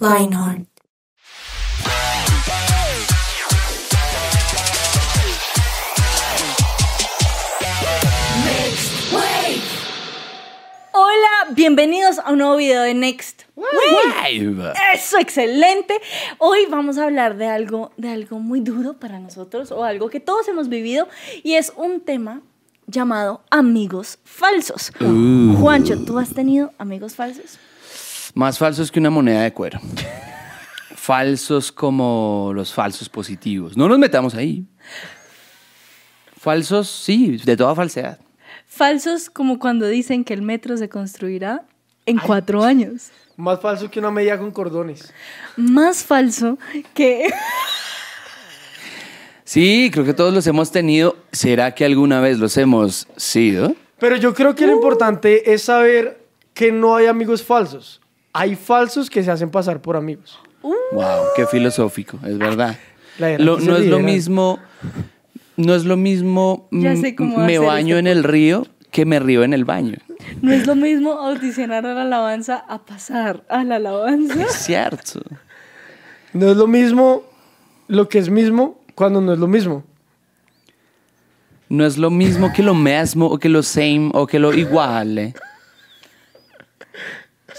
Lionheart. Bienvenidos a un nuevo video de Next. Wave. Eso, excelente. Hoy vamos a hablar de algo, de algo muy duro para nosotros o algo que todos hemos vivido y es un tema llamado amigos falsos. Juancho, ¿tú has tenido amigos falsos? Más falsos que una moneda de cuero. falsos como los falsos positivos. No nos metamos ahí. Falsos, sí, de toda falsedad. Falsos como cuando dicen que el metro se construirá en cuatro años. Más falso que una media con cordones. Más falso que... Sí, creo que todos los hemos tenido. ¿Será que alguna vez los hemos sido? Pero yo creo que lo importante es saber que no hay amigos falsos. Hay falsos que se hacen pasar por amigos. Wow, qué filosófico, es verdad. Lo- no es lo mismo, no es lo mismo Ya sé cómo me baño este en el río que me río en el baño. No es lo mismo audicionar a la alabanza a pasar a la alabanza. Es cierto. No es lo mismo lo que es mismo cuando no es lo mismo. No es lo mismo que lo mismo o que lo same o que lo igual.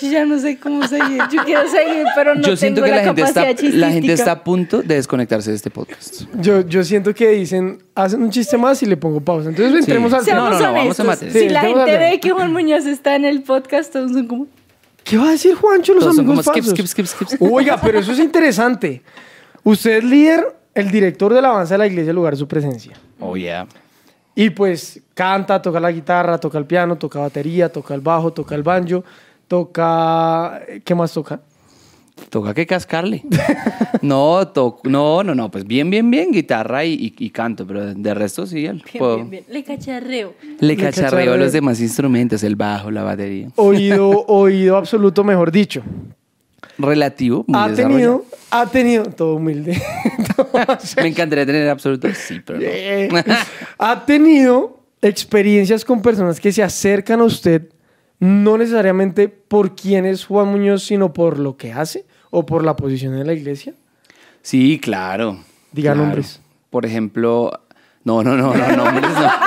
Yo ya no sé cómo seguir. Yo quiero seguir, pero no Yo siento tengo que la, la, gente está, la gente está a punto de desconectarse de este podcast. Yo, yo siento que dicen, hacen un chiste más y le pongo pausa. Entonces entremos al tema. No, no, no, vamos a materia. si Sí, la gente ve que Juan Muñoz está en el podcast, todos son como... ¿Qué va a decir Juancho los Todos son amigos como skip, falsos? skip, skip, skip. Oiga, pero eso es interesante. Usted es líder, el director de la alabanza de la iglesia, el lugar de su presencia. Oh, yeah. Y pues canta, toca la guitarra, toca el piano, toca batería, toca el bajo, toca el banjo, toca... ¿Qué más toca? Toca que cascarle. No, to- no, no, no, pues bien, bien, bien, guitarra y, y- y canto, pero de resto sí. el- Bien, puedo- bien, bien. Le cacharreo. Le Le cacharreo cacharreo. los demás instrumentos, el bajo, la batería. Oído, oído absoluto, mejor dicho. Relativo, muy ha tenido, ha tenido, todo humilde. Me encantaría tener absoluto, sí, pero no. Ha tenido experiencias con personas que se acercan a usted, no necesariamente por quién es Juan Muñoz, sino por lo que hace o por la posición en la iglesia. Sí, claro. Diga claro. nombres. Por ejemplo, no, no, no, no, nombres no.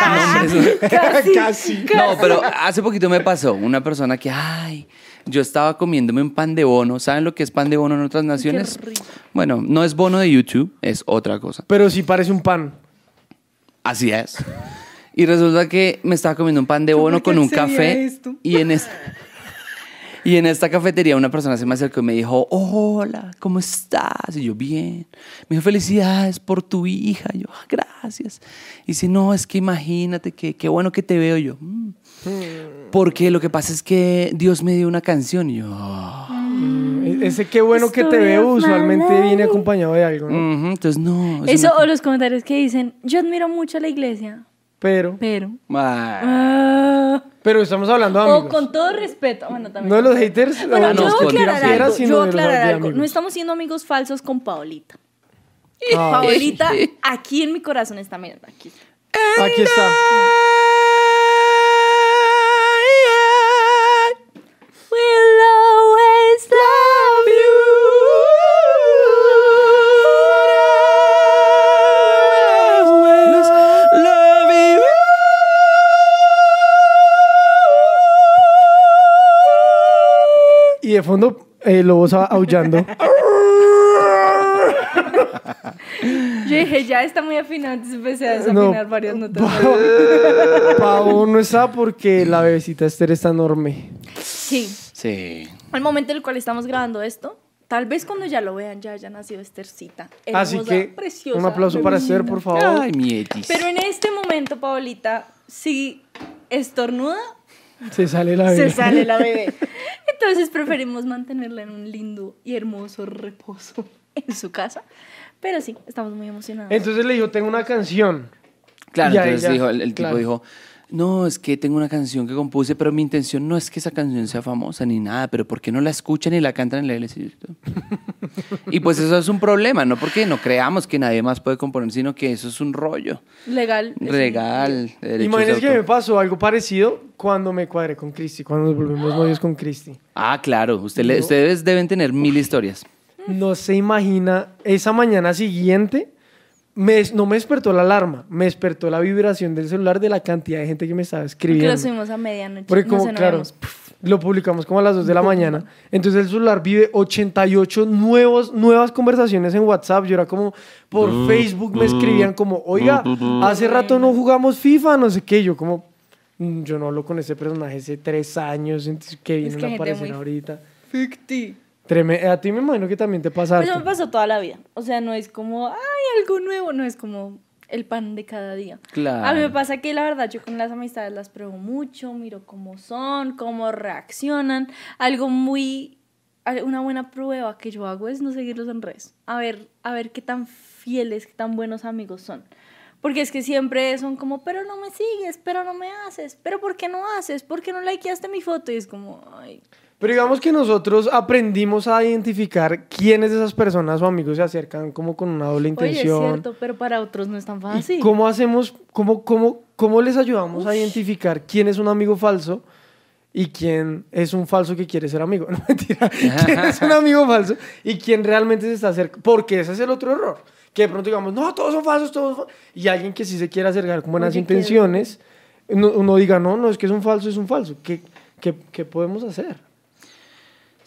Nombres no. Casi. Casi. No, pero hace poquito me pasó una persona que, ay, yo estaba comiéndome un pan de bono. ¿Saben lo que es pan de bono en otras naciones? rico. Bueno, no es bono de YouTube, es otra cosa. Pero sí parece un pan. Así es. Y resulta que me estaba comiendo un pan de ¿Yo bono con un café esto? y en es- y en esta cafetería una persona se me acercó y me dijo, hola, ¿cómo estás? Y yo, bien. Me dijo, felicidades por tu hija. Y yo, "Ah, gracias. Y dice, no, es que imagínate que qué bueno que te veo Y yo. "Mm". Porque lo que pasa es que Dios me dio una canción y yo. E- Ese qué bueno que te veo usualmente viene acompañado de algo, entonces no. Eso o los comentarios que dicen, yo admiro mucho a la iglesia, Pero, pero... Ah. Pero estamos hablando de o amigos. con todo respeto. Bueno, también. No de los haters. Bueno, o yo aclarar algo. sino Yo aclarar algo. No estamos siendo amigos falsos con Paolita. Ah. Paolita, aquí en mi corazón está, mira, aquí. Aquí está. De fondo, eh, lobos aullando. Yo dije, ya está muy afinado, entonces empecé a desafinar No. varias notas. Pavo no está porque la bebecita Esther está enorme. Sí. Sí. Al momento en el cual estamos grabando esto, tal vez cuando ya lo vean ya haya nacido Estercita. Así hermosa, que preciosa, un aplauso para Esther, por favor. Ay, mi Etis. Pero en este momento, Paolita, si estornuda, Se sale la se bebé. sale la bebé. Entonces preferimos mantenerla en un lindo y hermoso reposo en su casa. Pero sí, estamos muy emocionados. Entonces le dijo, tengo una canción. Claro, entonces ya- dijo, el, el tipo dijo, no, es que tengo una canción que compuse, pero mi intención no es que esa canción sea famosa ni nada, pero ¿por qué no la escuchan y la cantan en la iglesia? y pues eso es un problema, no porque no creamos que nadie más puede componer, sino que eso es un rollo Legal. legal. Imagínense que me pasó algo parecido cuando me cuadré con Cristi, cuando nos volvimos novios con Cristi. Ah, claro, usted le- ustedes deben tener mil historias. No se imagina, esa mañana siguiente, me, no me despertó la alarma, me despertó la vibración del celular de la cantidad de gente que me estaba Porque escribiendo. lo subimos a medianoche. Porque no como, sé, no claro, lo publicamos como a las 2 de la mañana. Entonces el celular vive 88 nuevos, nuevas conversaciones en WhatsApp. Yo era como, por Facebook me escribían como, oiga, hace rato no jugamos FIFA, no sé qué. Yo como, "Mm, yo no hablo con ese personaje hace tres años, entonces que Es vienen que a aparecer ahorita. Ficti. Treme- a ti me imagino que también te pasa. Pues eso me harto. pasó toda la vida. O sea, no es como, ay, algo nuevo. No es como el pan de cada día. Claro. A mí me pasa que la verdad yo con las amistades las pruebo mucho, miro cómo son, cómo reaccionan. Algo muy, una buena prueba que yo hago es no seguirlos en redes. A ver, a ver qué tan fieles, qué tan buenos amigos son. Porque es que siempre son como, pero no me sigues, pero no me haces, pero ¿por qué no haces? ¿Por qué no likeaste mi foto? Y es como, ay, Pero digamos que nosotros aprendimos a identificar quiénes de esas personas o amigos se acercan como con una doble oye, es intención. cierto, pero para otros no es tan ¿Y fácil. ¿Cómo hacemos, cómo, cómo, cómo les ayudamos a identificar quién es un amigo falso y quién es un falso que quiere ser amigo? No, mentira. ¿Quién es un amigo falso y quién realmente se está acercando? Porque ese es el otro error. Que de pronto digamos, no, todos son falsos, todos son fa-". Y alguien que sí se quiere acercar con buenas Oye, intenciones, uno, uno diga, no, no, es que es un falso, es un falso. ¿Qué, qué, qué podemos hacer?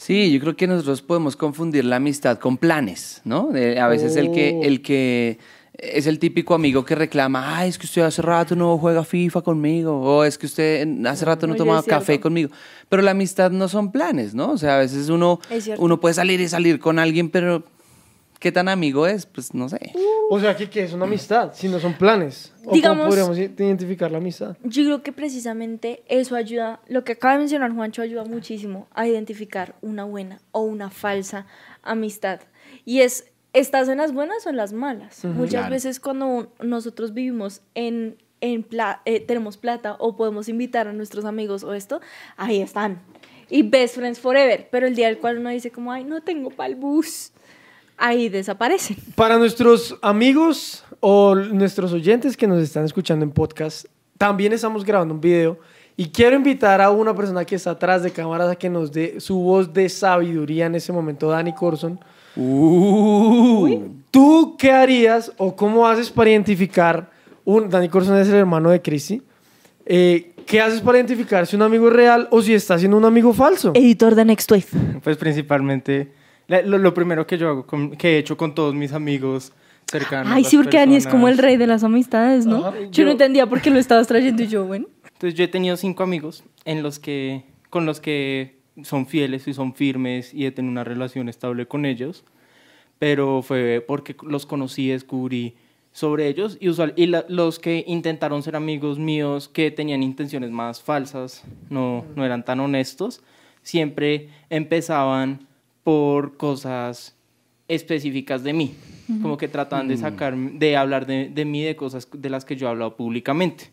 Sí, yo creo que nosotros podemos confundir la amistad con planes, ¿no? A veces el que, el que es el típico amigo que reclama, ay, es que usted hace rato no juega FIFA conmigo, o es que usted hace rato no Oye, toma café conmigo. Pero la amistad no son planes, ¿no? O sea, a veces uno, uno puede salir y salir con alguien, pero ¿qué tan amigo es? Pues no sé. O sea, que, que es una amistad, si no son planes. ¿O Digamos- ¿Cómo podríamos identificar la amistad? Yo creo que precisamente eso ayuda, lo que acaba de mencionar Juancho ayuda muchísimo a identificar una buena o una falsa amistad. Y es, ¿estás en las buenas o en las malas? Muchas Claro. veces cuando nosotros vivimos en, en pla- eh, tenemos plata o podemos invitar a nuestros amigos o esto, ahí están. Y best friends forever. Pero el día del cual uno dice como, ay, no tengo pa'l bus, ahí desaparecen. Para nuestros amigos o nuestros oyentes que nos están escuchando en podcast, también estamos grabando un video y quiero invitar a una persona que está atrás de cámaras a que nos dé su voz de sabiduría en ese momento, Dani Corson. Uh. ¿Tú qué harías o cómo haces para identificar un Dani Corson es el hermano de Christy? Eh, ¿Qué haces para identificar si un amigo es real o si está siendo un amigo falso? Editor de Next Wave. Pues principalmente, lo, lo primero que yo hago, con- que he hecho con todos mis amigos cercanos. Ay, sí, porque Dani es como el rey de las amistades, ¿no? Ajá. Yo, Yo- no entendía por qué lo estabas trayendo y yo, bueno. Entonces yo he tenido cinco amigos en los que, con los que son fieles y son firmes y he tenido una relación estable con ellos, pero fue porque los conocí, descubrí sobre ellos y, usual, y la- los que intentaron ser amigos míos que tenían intenciones más falsas, no, no eran tan honestos, siempre empezaban por cosas específicas de mí, como que trataban de sacar, de hablar de, de mí, de cosas de las que yo he hablado públicamente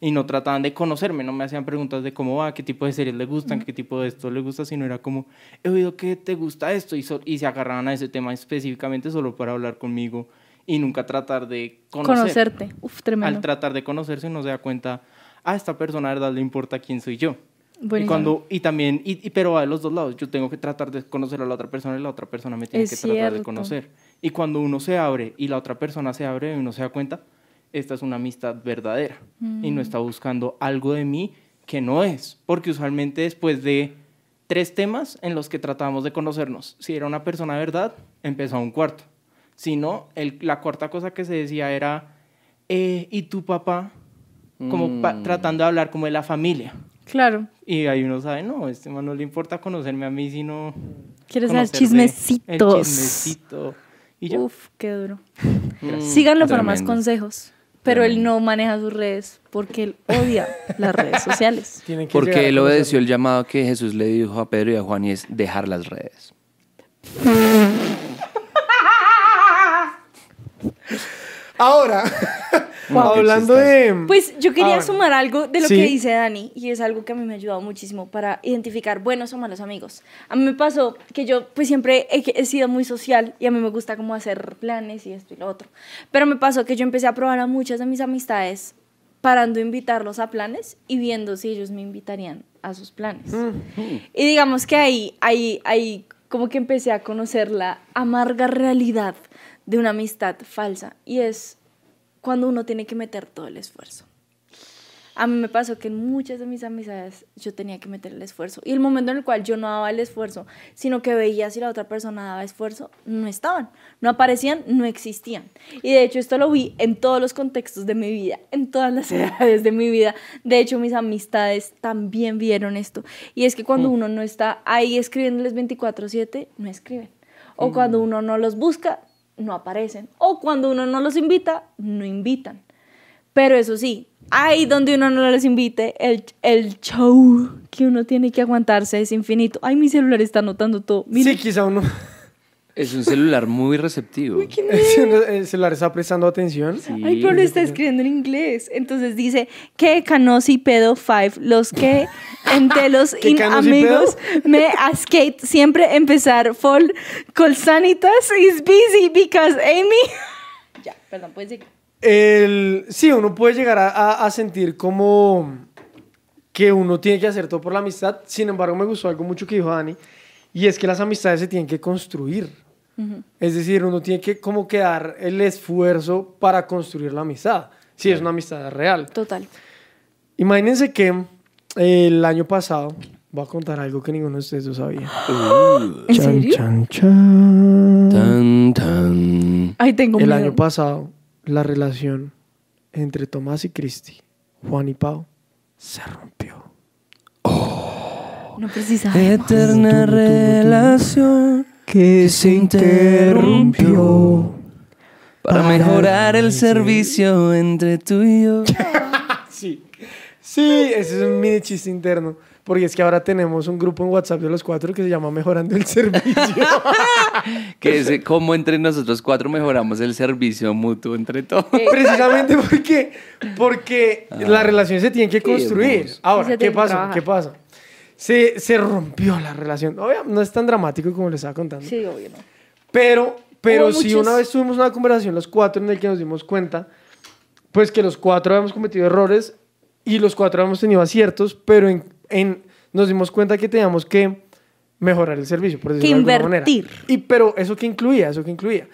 y no trataban de conocerme, no me hacían preguntas de cómo va, qué tipo de series le gustan, qué tipo de esto le gusta, sino era como, he oído que te gusta esto y, so- y se agarraban a ese tema específicamente solo para hablar conmigo y nunca tratar de conocer. Conocerte. Uf, tremendo. Al tratar de conocerse uno se da cuenta, a esta persona de verdad le importa quién soy yo. Y, cuando, y también, y, y- pero va de los dos lados, yo tengo que tratar de conocer a la otra persona y la otra persona me tiene Es que tratar de cierto. conocer. Y cuando uno se abre y la otra persona se abre y uno se da cuenta, esta es una amistad verdadera y Mm. no está buscando algo de mí que no es. Porque usualmente después de tres temas en los que tratábamos de conocernos, si era una persona de verdad, empezó un cuarto. Si no, el- la cuarta cosa que se decía era, eh, ¿y tu papá? Como pa- Mm. tratando de hablar como de la familia. Claro. Y ahí uno sabe, no, este man no le importa conocerme a mí, sino... ¿Quieres saber de- El chismecitos? chismecito. Y ya. Uf, qué duro. Mm, Síganlo para más consejos. Pero él no maneja sus redes porque él odia las redes sociales. Porque él obedeció el llamado que Jesús le dijo a Pedro y a Juan y es dejar las redes. Ahora, Wow. hablando de... Pues yo quería Ah, bueno. sumar algo de lo Sí. que dice Dani y es algo que a mí me ha ayudado muchísimo para identificar buenos o malos amigos. A mí me pasó que yo pues siempre he, he sido muy social y a mí me gusta como hacer planes y esto y lo otro. Pero me pasó que yo empecé a probar a muchas de mis amistades parando a invitarlos a planes y viendo si ellos me invitarían a sus planes. Y digamos que ahí, ahí, ahí como que empecé a conocer la amarga realidad de una amistad falsa y es cuando uno tiene que meter todo el esfuerzo. A mí me pasó que en muchas de mis amistades yo tenía que meter el esfuerzo y el momento en el cual yo no daba el esfuerzo, sino que veía si la otra persona daba esfuerzo, no estaban, no aparecían, no existían. Y de hecho esto lo vi en todos los contextos de mi vida, en todas las edades de mi vida. De hecho mis amistades también vieron esto. Y es que cuando uno no está ahí escribiéndoles 24/7, no escriben. O cuando uno no los busca, no aparecen. O cuando uno no los invita, no invitan. Pero eso sí, ahí donde uno no les invite, el, el show que uno tiene que aguantarse es infinito. Ay, mi celular está anotando todo. Mira, Sí, quizá uno... Es un celular muy receptivo. El celular está prestando atención. Ay, pero lo está escribiendo en inglés. Entonces dice que Canosi pedo five, los que entre los ¿Qué in amigos me skate siempre empezar for colsanitas is busy because Amy. ya, perdón, puedes seguir. El, sí, uno puede llegar a, a- a sentir como que uno tiene que hacer todo por la amistad. Sin embargo, me gustó algo mucho que dijo Dani, y es que las amistades se tienen que construir. Es decir, uno tiene que como que dar el esfuerzo para construir la amistad, si es una amistad real. Total. Imagínense que el año pasado, voy a contar algo que ninguno de ustedes lo sabía. ¿En serio? Chan, chan. Tan, tan. Ay, tengo El miedo. año pasado, la relación entre Tomás y Cristi, Juan y Pau, se rompió. No precisaba. Eterna relación que se interrumpió para mejorar el servicio entre tú y yo. Sí, sí, ese es un mini chiste interno. Porque es que ahora tenemos un grupo en WhatsApp de los cuatro que se llama Mejorando el Servicio. Que es como entre nosotros cuatro mejoramos el servicio mutuo entre todos. Precisamente porque, porque la relación se tiene que construir. Ahora, ¿qué pasa? ¿Qué pasa? Se, se rompió la relación. Obvio, no es tan dramático como les estaba contando. Sí, obvio, no. Pero, pero Hubo sí, muchos- una vez tuvimos una conversación los cuatro en el que nos dimos cuenta, pues que los cuatro habíamos cometido errores y los cuatro habíamos tenido aciertos, pero en, en- nos dimos cuenta que teníamos que mejorar el servicio, por decirlo de alguna invertir. Y, pero eso que incluía, eso que incluía,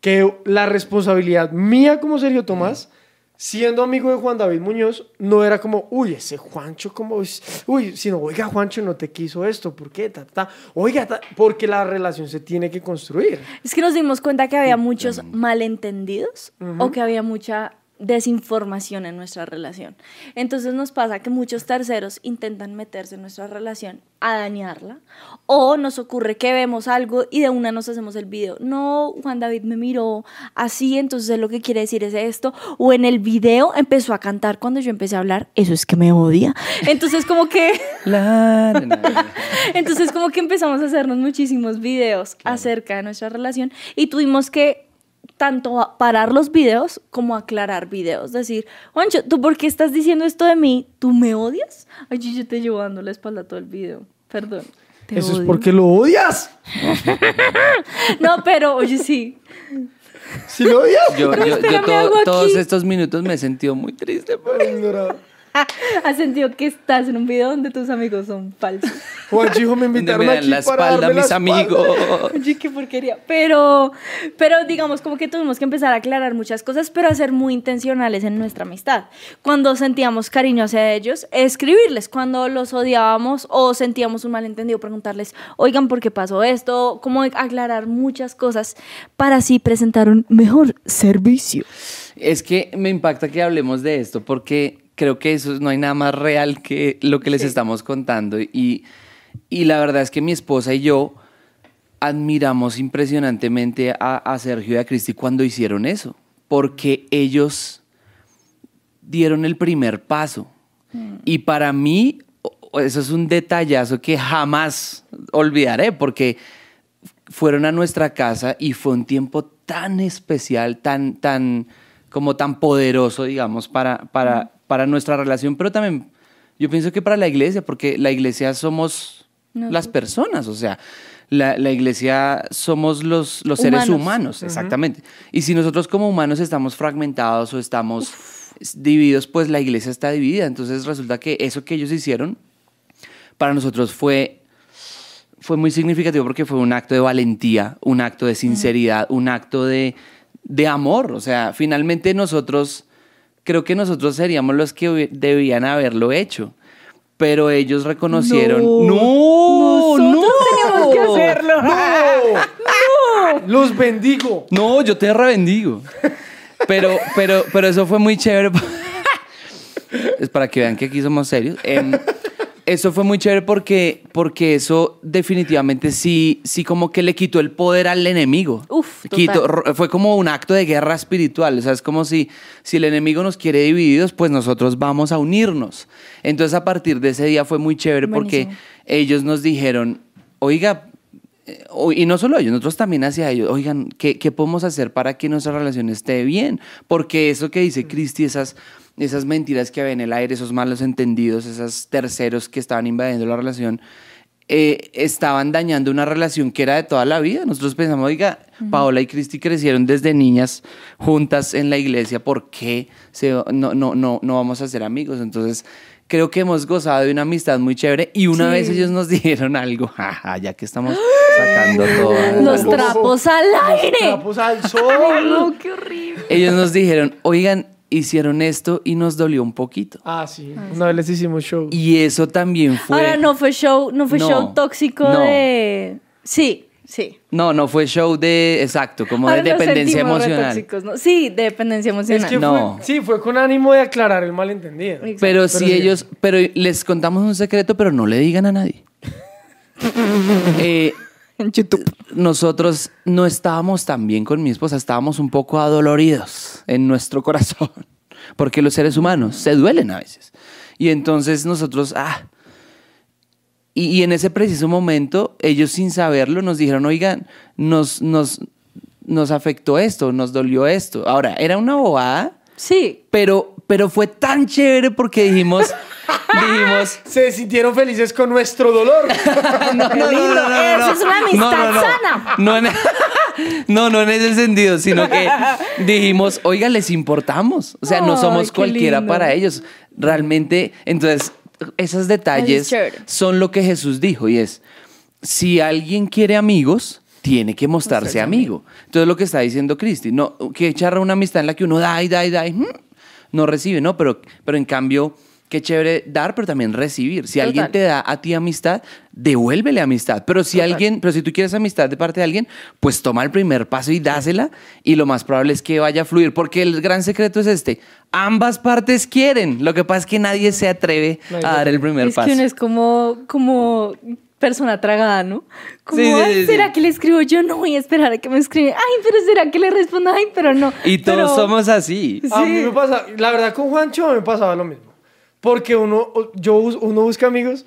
que la responsabilidad mía como Sergio Tomás, siendo amigo de Juan David Muñoz, no era como, uy, ese Juancho, como, es- uy, sino, oiga, Juancho no te quiso esto, ¿por qué? Ta, ta, ta. Oiga, ta", porque la relación se tiene que construir. Es que nos dimos cuenta que había muchos malentendidos o que había mucha desinformación en nuestra relación. Entonces nos pasa que muchos terceros intentan meterse en nuestra relación a dañarla o nos ocurre que vemos algo y de una nos hacemos el video. No, Juan David me miró así, entonces lo que quiere decir es esto. O en el video empezó a cantar cuando yo empecé a hablar, eso es que me odia. Entonces como que... Entonces como que empezamos a hacernos muchísimos videos acerca de nuestra relación y tuvimos que tanto a- parar los videos como aclarar videos. Decir, Juancho, ¿tú por qué estás diciendo esto de mí? ¿Tú me odias? Ay, yo, te llevo dando la espalda todo el video. Perdón. te Eso es porque lo odias. No, pero oye, sí. Si lo odias. Yo, yo, todo- todos estos minutos me he sentido muy triste. por- Ignorado. Has sentido que estás en un video donde tus amigos son falsos. Juancho dijo, me invitaron aquí la para espalda darme la mis espalda. amigos. Oye, qué porquería. Pero, pero digamos como que tuvimos que empezar a aclarar muchas cosas, pero a ser muy intencionales en nuestra amistad. Cuando sentíamos cariño hacia ellos, escribirles. Cuando los odiábamos o sentíamos un malentendido, preguntarles, oigan, ¿por qué pasó esto? Como aclarar muchas cosas para así presentar un mejor servicio. Es que me impacta que hablemos de esto porque creo que eso no hay nada más real que lo que les estamos contando. Y, y la verdad es que mi esposa y yo admiramos impresionantemente a, a Sergio y a Cristi cuando hicieron eso, porque ellos dieron el primer paso. Y para mí, eso es un detallazo que jamás olvidaré, porque fueron a nuestra casa y fue un tiempo tan especial, tan, tan como tan poderoso, digamos, para, para, para nuestra relación, pero también yo pienso que para la iglesia, porque la iglesia somos las personas, o sea, la, la iglesia somos los, los seres Humanos. humanos, exactamente. Y si nosotros como humanos estamos fragmentados o estamos divididos, pues la iglesia está dividida. Entonces resulta que eso que ellos hicieron para nosotros fue, fue muy significativo porque fue un acto de valentía, un acto de sinceridad, un acto de, de amor. O sea, finalmente nosotros, creo que nosotros seríamos los que debían haberlo hecho. Pero ellos reconocieron. No, no, Nosotros teníamos que hacerlo. Los bendigo. No, yo te rebendigo. Pero, pero, pero eso fue muy chévere. Es para que vean que aquí somos serios. Em, eso fue muy chévere porque, porque eso definitivamente sí, sí como que le quitó el poder al enemigo. Uf. Quitó- fue como un acto de guerra espiritual. O sea, es como si, si el enemigo nos quiere divididos, pues nosotros vamos a unirnos. Entonces a partir de ese día fue muy chévere porque ellos nos dijeron, oiga, eh, y no solo ellos, nosotros también hacia ellos, oigan, ¿qué, qué podemos hacer para que nuestra relación esté bien? Porque eso que dice Cristi, esas, esas mentiras que había en el aire, esos malos entendidos, esos terceros que estaban invadiendo la relación, eh, estaban dañando una relación que era de toda la vida. Nosotros pensamos, oiga, Paola y Cristi crecieron desde niñas juntas en la iglesia, ¿por qué se- no, no, no, no vamos a ser amigos? Entonces, creo que hemos gozado de una amistad muy chévere y una Sí. vez ellos nos dijeron algo, jaja, ya que estamos sacando todo. Los trapos al aire. Trapos al sol. no, qué horrible. Ellos nos dijeron, oigan, hicieron esto y nos dolió un poquito. Ah, sí. Una vez les hicimos show. Y eso también fue... Ahora no fue show, no fue No, show tóxico no. de. Sí, sí. No, no fue show de, exacto, como de Ahora dependencia emocional. tóxicos, ¿no? Sí, de dependencia Es emocional. que No. fue, sí, fue con ánimo de aclarar el malentendido. Exacto. Pero si sí. ellos, pero les contamos un secreto, pero no le digan a nadie. Eh, Nosotros no estábamos tan bien con mi esposa, estábamos un poco adoloridos en nuestro corazón, porque los seres humanos se duelen a veces. Y entonces nosotros, ah, y, y en ese preciso momento, ellos sin saberlo nos dijeron, oigan, nos, nos, nos afectó esto, nos dolió esto. Ahora, era una bobada, Sí. pero, pero fue tan chévere porque dijimos, dijimos, Se sintieron felices con nuestro dolor. no, no, no, no, no, no, Eso no. es una amistad sana. No en, no, no en ese sentido, sino que dijimos, oiga, les importamos. O sea, no somos cualquiera lindo. para ellos. Realmente, entonces, esos detalles son lo que Jesús dijo y es, si alguien quiere amigos, tiene que mostrarse amigo. Entonces, lo que está diciendo Cristi, no, que echarra una amistad en la que uno da y da y da y mm, no recibe, ¿no? Pero, pero en cambio, qué chévere dar, pero también recibir. Si alguien te da a ti amistad, devuélvele amistad. Pero si alguien, pero si tú quieres amistad de parte de alguien, pues toma el primer paso y dásela. Y lo más probable es que vaya a fluir. Porque el gran secreto es este. Ambas partes quieren. Lo que pasa es que nadie se atreve a dar el primer es paso. que uno es como, como persona tragada, ¿no? Como, Sí, sí, ay, sí, ¿será sí. que le escribo? Yo no voy a esperar a que me escriba. Ay, pero ¿será que le responda? Ay, pero no. Y todos Pero- somos así. A mí Sí. me pasa, la verdad con Juancho me pasaba lo mismo. Porque uno, yo, uno busca amigos,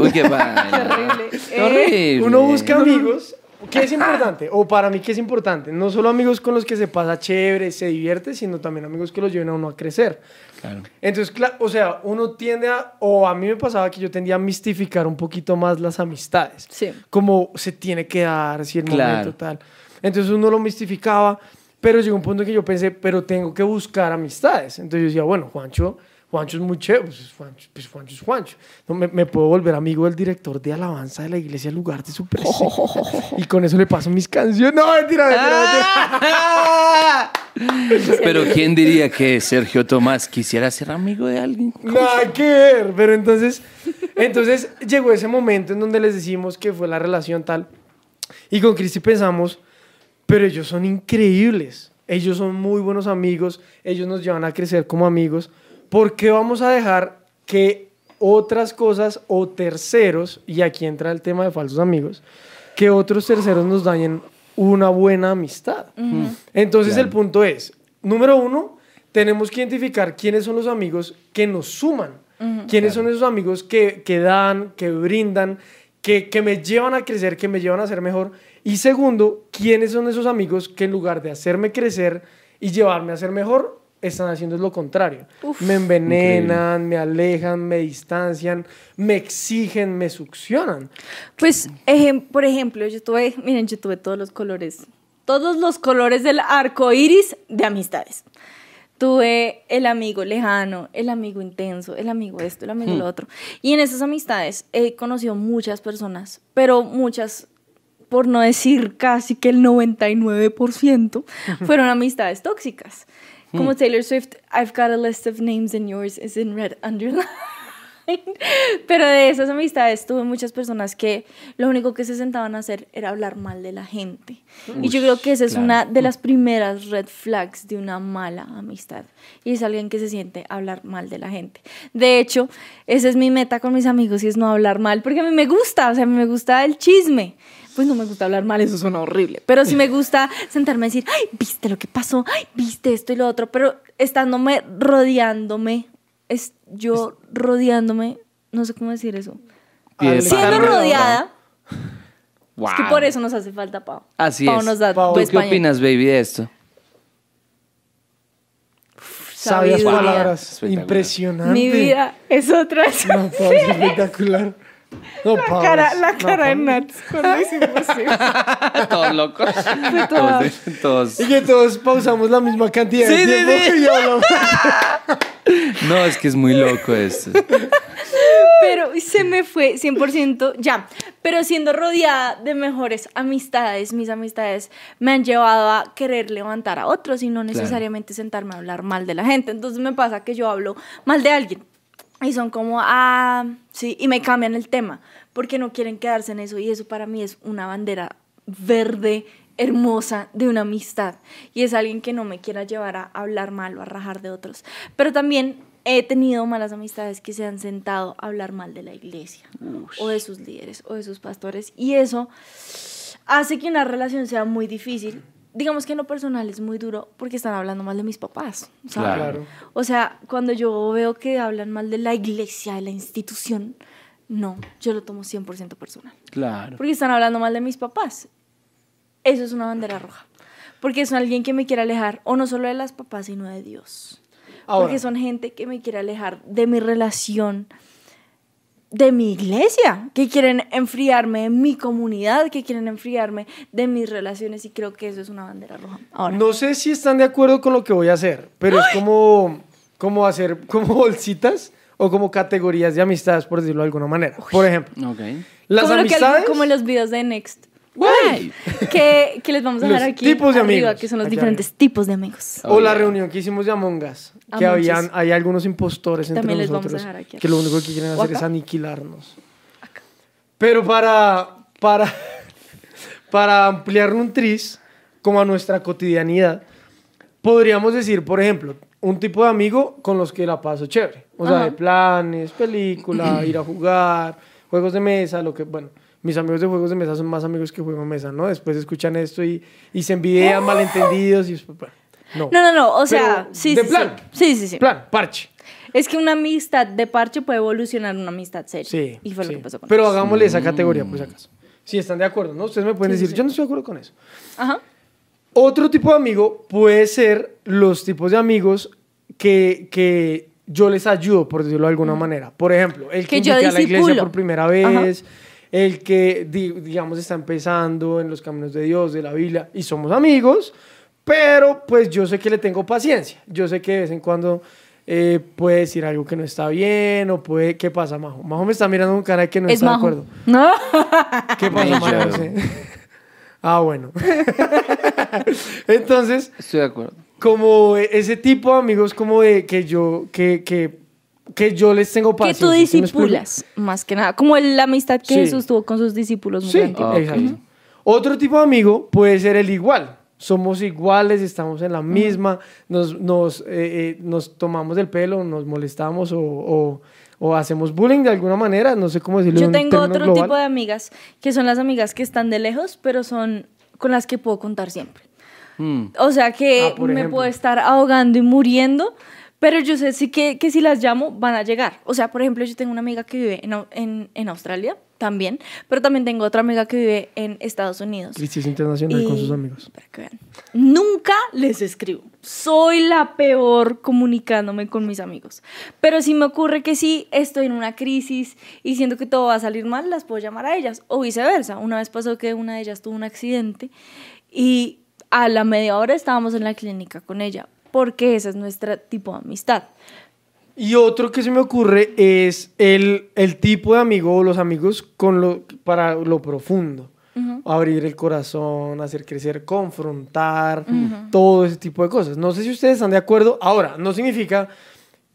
Uy, qué. Horrible. Qué Eh, horrible. uno busca amigos. ¿Qué es importante? O para mí, ¿qué es importante? No solo amigos con los que se pasa chévere, se divierte, sino también amigos que los lleven a uno a crecer. Claro. Entonces, o sea, uno tiende a, o a mí me pasaba que yo tendía a mistificar un poquito más las amistades. Sí. Como se tiene que dar, si el Claro. momento tal. Entonces uno lo mistificaba, pero llegó un punto en que yo pensé, pero tengo que buscar amistades. Entonces yo decía, bueno, Juancho, Juancho es muy chévere, pues es Juancho, pues Juancho es Juancho. No, me, me puedo volver amigo del director de alabanza de la iglesia, lugar de su presencia. y con eso le paso mis canciones. No, mentira, mentira, mentira. Pero ¿quién diría que Sergio Tomás quisiera ser amigo de alguien? Nada que ver. Pero entonces, entonces llegó ese momento en donde les decimos que fue la relación tal. Y con Cristi pensamos, pero ellos son increíbles. Ellos son muy buenos amigos. Ellos nos llevan a crecer como amigos. ¿Por qué vamos a dejar que otras cosas o terceros, y aquí entra el tema de falsos amigos, que otros terceros nos dañen una buena amistad? Entonces el punto es, número uno, tenemos que identificar quiénes son los amigos que nos suman, quiénes son esos amigos que, que dan, que brindan, que, que me llevan a crecer, que me llevan a ser mejor. Y segundo, quiénes son esos amigos que en lugar de hacerme crecer y llevarme a ser mejor, están haciendo lo contrario. Me envenenan, me alejan, me distancian, me exigen, me succionan. Pues, ejem- por ejemplo, yo tuve, miren, yo tuve todos los colores, todos los colores del arco iris de amistades. Tuve el amigo lejano, el amigo intenso, el amigo esto, el amigo lo otro. Y en esas amistades he conocido muchas personas, pero muchas, por no decir casi que el 99%, fueron amistades tóxicas. Como Taylor Swift, I've got a list of names and yours is in red underline. Pero de esas amistades tuve muchas personas que lo único que se sentaban a hacer era hablar mal de la gente. y yo creo que esa es claro. una de las primeras red flags de una mala amistad. Y es alguien que se siente a hablar mal de la gente. De hecho, esa es mi meta con mis amigos y es no hablar mal, porque a mí me gusta, o sea, a mí me gusta el chisme. Pues no me gusta hablar mal, eso suena horrible. Pero sí me gusta sentarme a decir, ay, viste lo que pasó, ay, viste esto y lo otro. Pero estándome rodeándome, es yo rodeándome, no sé cómo decir eso. Siendo rodeada, Wow. es que por eso nos hace falta Pau. Así Pau es. nos da Pau, ¿Tú qué opinas, baby, de esto? Sabias palabras. Impresionante. Mi vida es otra. No, Pau, es espectacular. No, La cara, es- la no, cara de. Nats cuando hicimos eso. todos locos. todos, todos. Y que todos pausamos la misma cantidad de Sí, sí, tiempo sí. y hablamos. No, es que es muy loco esto. Pero se me fue 100% ya. Pero siendo rodeada de mejores amistades, mis amistades me han llevado a querer levantar a otros y no necesariamente sentarme a hablar mal de la gente. Entonces me pasa que yo hablo mal de alguien y son como, ah, sí, y me cambian el tema porque no quieren quedarse en eso y eso para mí es una bandera verde hermosa de una amistad y es alguien que no me quiera llevar a hablar mal o a rajar de otros. Pero también he tenido malas amistades que se han sentado a hablar mal de la iglesia o de sus líderes o de sus pastores y eso hace que una relación sea muy difícil. Digamos que en lo personal es muy duro porque están hablando mal de mis papás. ¿sabes? Claro. O sea, cuando yo veo que hablan mal de la iglesia, de la institución, no, yo lo tomo 100% personal. Claro. Porque están hablando mal de mis papás. Eso es una bandera roja. Porque son alguien que me quiere alejar, o no solo de las papás, sino de Dios. Ahora. Porque son gente que me quiere alejar de mi relación, de mi iglesia, que quieren enfriarme de mi comunidad, que quieren enfriarme de mis relaciones, y creo que eso es una bandera roja. Ahora, No sé si están de acuerdo con lo que voy a hacer, pero es como, como hacer como bolsitas o como categorías de amistades, por decirlo de alguna manera. Por ejemplo, las como, que- amistades... como en los videos de Next. Güey. Que, que les vamos a Los dejar aquí tipos de arriba, amigos. que son los Aquí diferentes tipos de amigos. O la reunión que hicimos de Among Us, que Among habían, hay algunos impostores entre También les vamos a nosotros dejar aquí que lo único que quieren ¿O hacer es acá? aniquilarnos. Pero para, para, para ampliar un tris, como a nuestra cotidianidad, podríamos decir, por ejemplo, un tipo de amigo con los que la paso chévere. O sea, Ajá. de planes, película, ir a jugar, juegos de mesa, lo que, bueno, mis amigos de juegos de mesa son más amigos que juego de mesa, ¿no? Después escuchan esto y, y se envidian, malentendidos y después, bueno, no. No, no, no, o sea, Pero, sí, de sí, plan. sí, sí, sí. Plan, parche. Es que una amistad de parche puede evolucionar en una amistad seria. Sí. Y fue sí. lo que pasó con Pero ellos. hagámosle esa categoría, pues acaso. Si están de acuerdo, ¿no? Ustedes me pueden Sí, sí, decir, sí. yo no estoy de acuerdo con eso. Ajá. Otro tipo de amigo puede ser los tipos de amigos que, que yo les ayudo, por decirlo de alguna manera. Por ejemplo, el que, Que yo a la iglesia por primera vez, el que, di- digamos, está empezando en los caminos de Dios, de la Biblia, y somos amigos, pero pues yo sé que le tengo paciencia. Yo sé que de vez en cuando eh, puede decir algo que no está bien, o puede... ¿Qué pasa, Majo? Majo me está mirando con cara que no es está majo. de acuerdo. No. ¿Qué pasa. Majo? No sé. Ah, bueno. Entonces, Estoy de acuerdo. como ese tipo de amigos como de que yo que, que, que yo les tengo que paciencia. tú ¿sí me explico? disipulas, más que nada. Como la amistad que Sí. Jesús tuvo con sus discípulos. muy Sí, grande. Ah, ok. exacto. Otro tipo de amigo puede ser el igual. Somos iguales, estamos en la misma, nos, nos, eh, eh, nos tomamos del pelo, nos molestamos o, o, o hacemos bullying de alguna manera, no sé cómo decirlo. Yo en tengo otro global. tipo de amigas, que son las amigas que están de lejos, pero son con las que puedo contar siempre. Mm. O sea que Ah, me ejemplo. puedo estar ahogando y muriendo, pero yo sé sí que, que si las llamo van a llegar. O sea, por ejemplo, yo tengo una amiga que vive en, en, en Australia también, pero también tengo otra amiga que vive en Estados Unidos. Crisis internacional con Y- sus amigos. Para que vean. Nunca les escribo. Soy la peor comunicándome con mis amigos. Pero si me ocurre que sí estoy en una crisis y siento que todo va a salir mal, las puedo llamar a ellas. O viceversa. Una vez pasó que una de ellas tuvo un accidente y a la media hora estábamos en la clínica con ella. Porque ese es nuestro tipo de amistad. Y otro que se me ocurre es el, el tipo de amigo o los amigos con lo, para lo profundo. Abrir el corazón, hacer crecer, confrontar, todo ese tipo de cosas. No sé si ustedes están de acuerdo. Ahora, no significa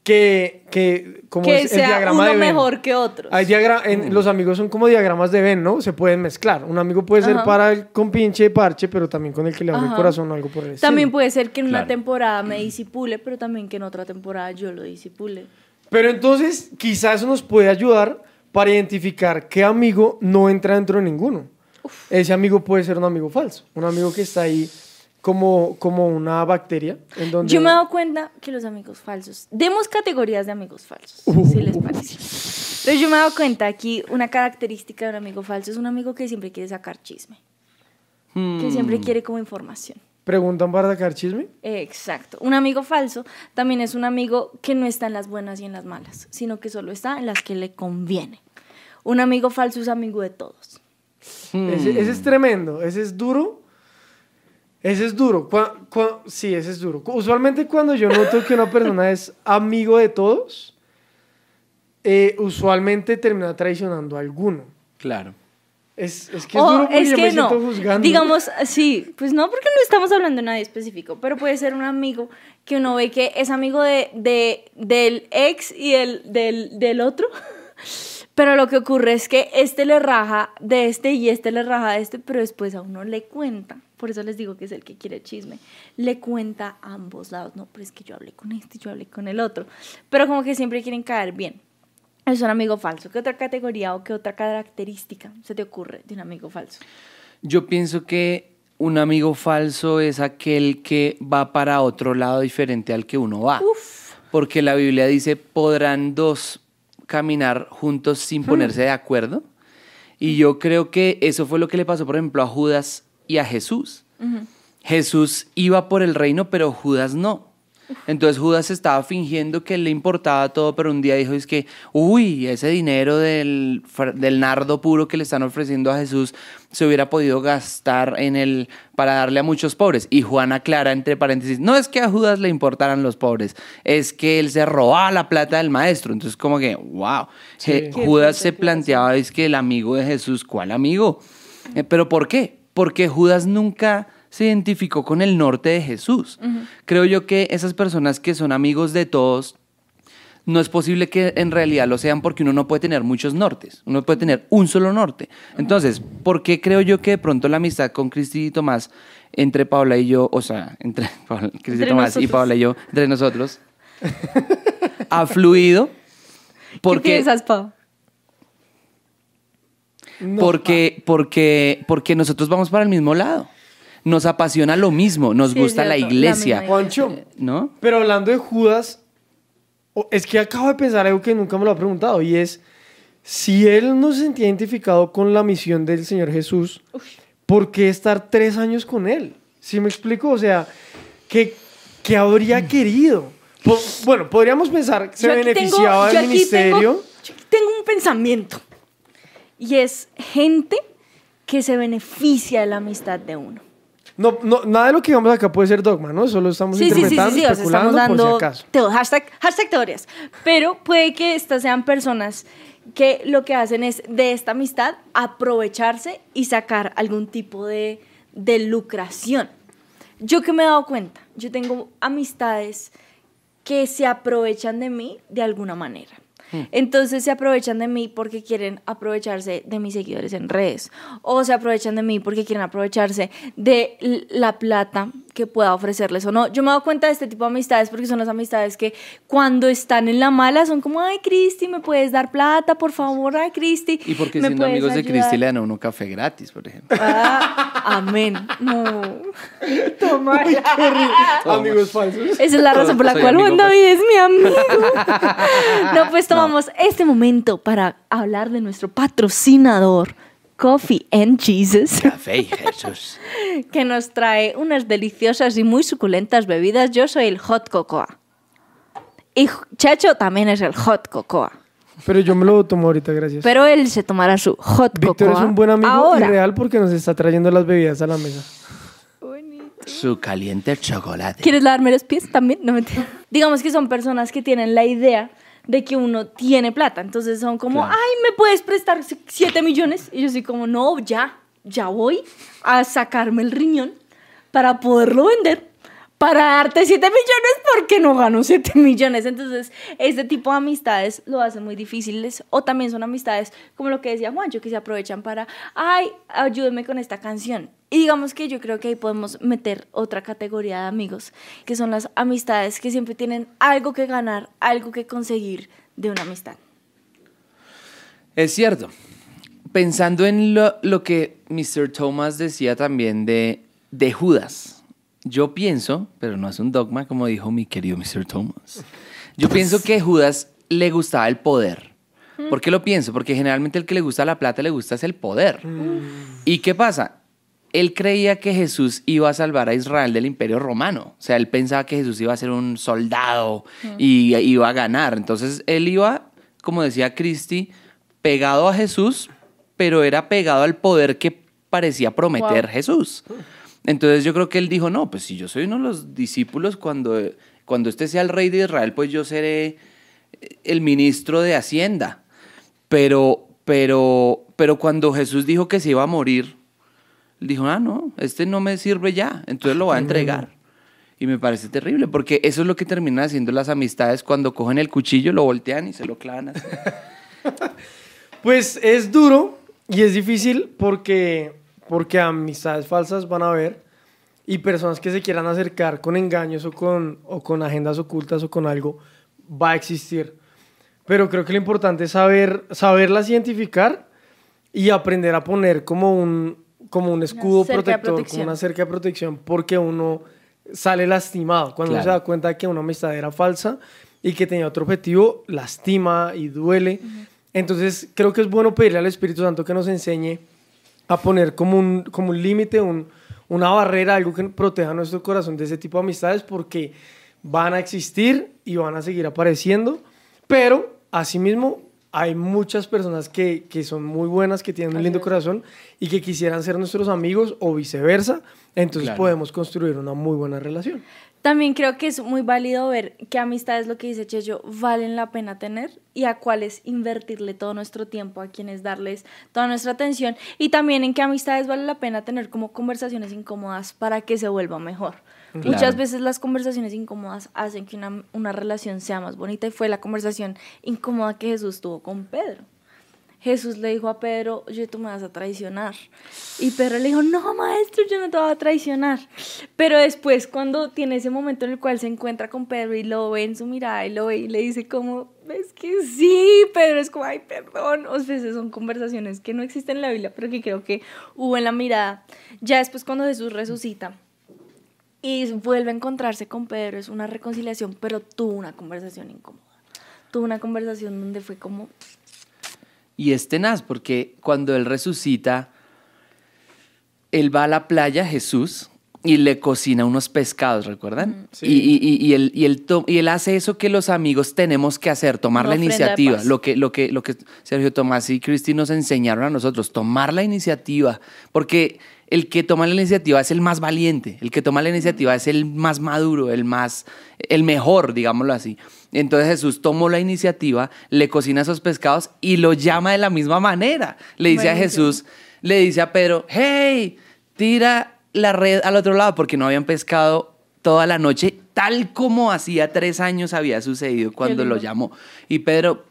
que, que como que es el sea diagrama uno de Venn. mejor que otro. Hay diagra- en- Los amigos son como diagramas de Venn, ¿no? Se pueden mezclar. Un amigo puede ser Ajá. para el compinche parche, pero también con el que le abre el corazón o algo por el estilo. También puede ser que en una Claro. temporada me disipule, pero también que en otra temporada yo lo disipule. Pero entonces, quizás eso nos puede ayudar para identificar qué amigo no entra dentro de ninguno. Ese amigo puede ser un amigo falso, un amigo que está ahí como, como una bacteria. En donde... Yo me he dado cuenta que los amigos falsos, demos categorías de amigos falsos, Uh. si les parece. Pero yo me he dado cuenta aquí, una característica de un amigo falso es un amigo que siempre quiere sacar chisme, que siempre quiere como información. ¿Preguntan para sacar chisme? Exacto. Un amigo falso también es un amigo que no está en las buenas y en las malas, sino que solo está en las que le conviene. Un amigo falso es amigo de todos. Ese, ese es tremendo, ese es duro. Ese es duro. Cua- cua- sí, ese es duro. Usualmente cuando yo noto que una persona es amigo de todos, eh, usualmente termina traicionando a alguno. Claro. Es, es que es duro porque es yo que me no. siento juzgando. Digamos, sí, pues no, porque no estamos hablando de nadie específico, pero puede ser un amigo que uno ve que es amigo de, de- del ex y el, del, del otro. Pero lo que ocurre es que este le raja de este y este le raja de este, pero después a uno le cuenta. Por eso les digo que es el que quiere chisme. Le cuenta a ambos lados. No, pero es que yo hablé con este, yo hablé con el otro. Pero como que siempre quieren caer bien. Es un amigo falso. ¿Qué otra categoría o qué otra característica se te ocurre de un amigo falso? Yo pienso que un amigo falso es aquel que va para otro lado diferente al que uno va. Porque la Biblia dice, podrán dos caminar juntos sin ponerse de acuerdo. Y yo creo que eso fue lo que le pasó, por ejemplo, a Judas y a Jesús. Jesús iba por el reino, pero Judas no. Entonces Judas estaba fingiendo que le importaba todo, pero un día dijo, es que, uy, ese dinero del, del nardo puro que le están ofreciendo a Jesús se hubiera podido gastar en el, para darle a muchos pobres. Y Juan aclara, entre paréntesis, no es que a Judas le importaran los pobres, es que él se robaba la plata del maestro. Entonces como que, wow, Qué Judas se planteaba, es que el amigo de Jesús, ¿cuál amigo? Eh, ¿Pero por qué? Porque Judas nunca se identificó con el norte de Jesús. Creo yo que esas personas que son amigos de todos, no es posible que en realidad lo sean porque uno no puede tener muchos nortes, uno puede tener un solo norte. Entonces, ¿por qué creo yo que de pronto la amistad con Cristi y Tomás, entre Paula y yo, o sea, entre Paula- Cristi Entre Tomás y. Paula y yo, entre nosotros, ha fluido? ¿Qué Porque piensas, Pau? Porque, porque, porque nosotros vamos para el mismo lado. Nos apasiona lo mismo, nos Sí, gusta la cierto, la iglesia, Juancho, ¿no? pero hablando de Judas, es que acabo de pensar algo que nunca me lo ha preguntado y es, si él no se sentía identificado con la misión del Señor Jesús, ¿por qué estar tres años con él? ¿Sí me explico? O sea, ¿qué, qué habría querido? Po- bueno, podríamos pensar que se Yo beneficiaba tengo- yo del tengo- ministerio. yo aquí tengo un pensamiento. Y es gente que se beneficia de la amistad de uno. No, no, nada de lo que digamos acá puede ser dogma, ¿no? Solo estamos Sí, sí, sí, sí, interpretando, sí, o sea, especulando estamos dando por si acaso. teo- hashtag, hashtag teorías. Pero puede que estas sean personas que lo que hacen es de esta amistad aprovecharse y sacar algún tipo de, de lucración. Yo que me he dado cuenta, yo tengo amistades que se aprovechan de mí de alguna manera. Entonces se aprovechan de mí porque quieren aprovecharse de mis seguidores en redes. O se aprovechan de mí porque quieren aprovecharse de la plata que pueda ofrecerles o no. Yo me doy cuenta de este tipo de amistades porque son las amistades que cuando están en la mala son como, ay, Cristi, ¿me puedes dar plata, por favor? Ay, Cristi. Y porque ¿me siendo amigos de ayudar?" Cristi le dan a uno café gratis, por ejemplo. Ah, amén. No. Toma. Amigos falsos. Esa es la razón por la Soy cual Juan David es mi amigo. No, pues tomamos este momento para hablar de nuestro patrocinador, Coffee and Jesus, Café, Jesús. que nos trae unas deliciosas y muy suculentas bebidas. Yo soy el Hot Cocoa. Y Chacho también es el Hot Cocoa. Pero yo me lo tomo ahorita, gracias. Pero él se tomará su Hot Víctor Cocoa. es un buen amigo ahora. y real porque nos está trayendo las bebidas a la mesa. Su caliente chocolate. ¿Quieres lavarme los pies también? No mentira. Digamos que son personas que tienen la idea de que uno tiene plata. Entonces son como, Claro. ay, ¿me puedes prestar 7 millones? Y yo soy como, no, ya, ya voy a sacarme el riñón para poderlo vender. Para darte 7 millones porque no gano 7 millones. Entonces, este tipo de amistades lo hacen muy difíciles. O también son amistades, como lo que decía Juancho, que se aprovechan para, ay, ayúdeme con esta canción. Y digamos que yo creo que ahí podemos meter otra categoría de amigos, que son las amistades que siempre tienen algo que ganar, algo que conseguir de una amistad. Es cierto. Pensando en lo, lo que Mr. Thomas decía también de, de Judas, yo pienso, pero no es un dogma, como dijo mi querido Mr. Thomas, yo pienso que Judas le gustaba el poder. ¿Por qué lo pienso? Porque generalmente el que le gusta la plata le gusta es el poder. ¿Y qué pasa? Él creía que Jesús iba a salvar a Israel del imperio romano. O sea, él pensaba que Jesús iba a ser un soldado y iba a ganar. Entonces, él iba, como decía Cristi, pegado a Jesús, pero era pegado al poder que parecía prometer Wow. Jesús. Entonces yo creo que él dijo, no, pues si yo soy uno de los discípulos, cuando, cuando este sea el rey de Israel, pues yo seré el ministro de Hacienda. Pero, pero, pero cuando Jesús dijo que se iba a morir, dijo, ah, no, este no me sirve ya, entonces lo va a entregar. Y me parece terrible, porque eso es lo que terminan haciendo las amistades cuando cogen el cuchillo, lo voltean y se lo clavan así. Pues es duro y es difícil porque, porque amistades falsas van a haber y personas que se quieran acercar con engaños o con, o con agendas ocultas o con algo va a existir. Pero creo que lo importante es saber, saberlas identificar y aprender a poner como un, como un escudo de protector, como protección. una cerca de protección, porque uno sale lastimado. Cuando uno Claro. se da cuenta que una amistad era falsa y que tenía otro objetivo, lastima y duele. Entonces, creo que es bueno pedirle al Espíritu Santo que nos enseñe a poner como un, como un límite, un- una barrera, algo que proteja nuestro corazón de ese tipo de amistades, porque van a existir y van a seguir apareciendo, pero asimismo hay muchas personas que, que son muy buenas, que tienen un lindo corazón y que quisieran ser nuestros amigos o viceversa, entonces Claro. podemos construir una muy buena relación. También creo que es muy válido ver qué amistades, lo que dice Checho, valen la pena tener y a cuáles invertirle todo nuestro tiempo, a quienes darles toda nuestra atención y también en qué amistades vale la pena tener como conversaciones incómodas para que se vuelva mejor. Claro. Muchas veces las conversaciones incómodas hacen que una, una relación sea más bonita y fue la conversación incómoda que Jesús tuvo con Pedro. Jesús le dijo a Pedro, oye, tú me vas a traicionar. Y Pedro le dijo, no, maestro, yo no te voy a traicionar. Pero después, cuando tiene ese momento en el cual se encuentra con Pedro y lo ve en su mirada y lo ve y le dice como, es que sí, Pedro es como, ay, perdón. O sea, son conversaciones que no existen en la Biblia, pero que creo que hubo en la mirada. Ya después, cuando Jesús resucita y vuelve a encontrarse con Pedro, es una reconciliación, pero tuvo una conversación incómoda. Tuvo una conversación donde fue como, Y es tenaz porque cuando él resucita, él va a la playa, Jesús, y le cocina unos pescados, ¿recuerdan? Sí. Y, y- y- él, y, él to- y él hace eso que los amigos tenemos que hacer, tomar Una la iniciativa. Lo que, lo, que, lo que Sergio Tomás y Cristi nos enseñaron a nosotros, tomar la iniciativa. Porque el que toma la iniciativa es el más valiente, el que toma la iniciativa es el más maduro, el más, el mejor, digámoslo así. Entonces Jesús tomó la iniciativa, le cocina esos pescados y lo llama de la misma manera. Le dice a. Jesús, le dice a Pedro, hey, tira la red al otro lado porque no habían pescado toda la noche, tal como hacía tres años había sucedido cuando lo llamó. Y Pedro,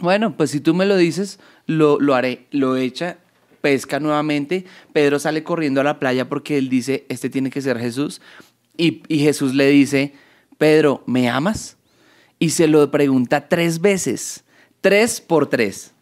bueno, pues si tú me lo dices, lo, lo haré. Lo echa, pesca nuevamente. Pedro sale corriendo a la playa porque él dice, este tiene que ser Jesús. Y, y Jesús le dice, Pedro, ¿me amas? Y se lo pregunta tres veces, tres por tres.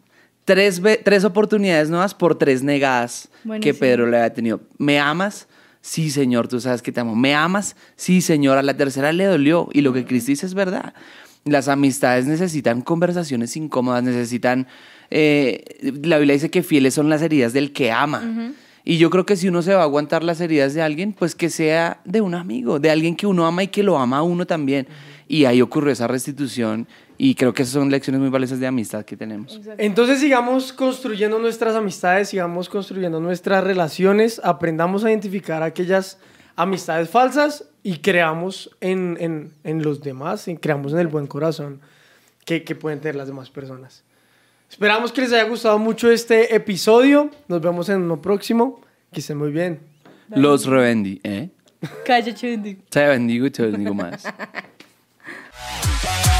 Tres, tres oportunidades nuevas por tres negadas que. Pedro le había tenido. ¿Me amas? Sí, Señor, tú sabes que te amo. ¿Me amas? Sí, Señor. A la tercera le dolió. Y lo que Cristo dice es verdad. Las amistades necesitan conversaciones incómodas, necesitan... eh, la Biblia dice que fieles son las heridas del que ama. Y yo creo que si uno se va a aguantar las heridas de alguien, pues que sea de un amigo, de alguien que uno ama y que lo ama a uno también. Y ahí ocurrió esa restitución. Y creo que esas son lecciones muy valiosas de amistad que tenemos. Entonces sigamos construyendo nuestras amistades, sigamos construyendo nuestras relaciones, aprendamos a identificar aquellas amistades falsas y creamos en, en- en los demás, y creamos en el buen corazón que, que pueden tener las demás personas. Esperamos que les haya gustado mucho este episodio. Nos vemos en uno próximo. Que estén muy bien. Los rebendi, ¿eh? Cállate, bendigo. Te bendigo y te bendigo más.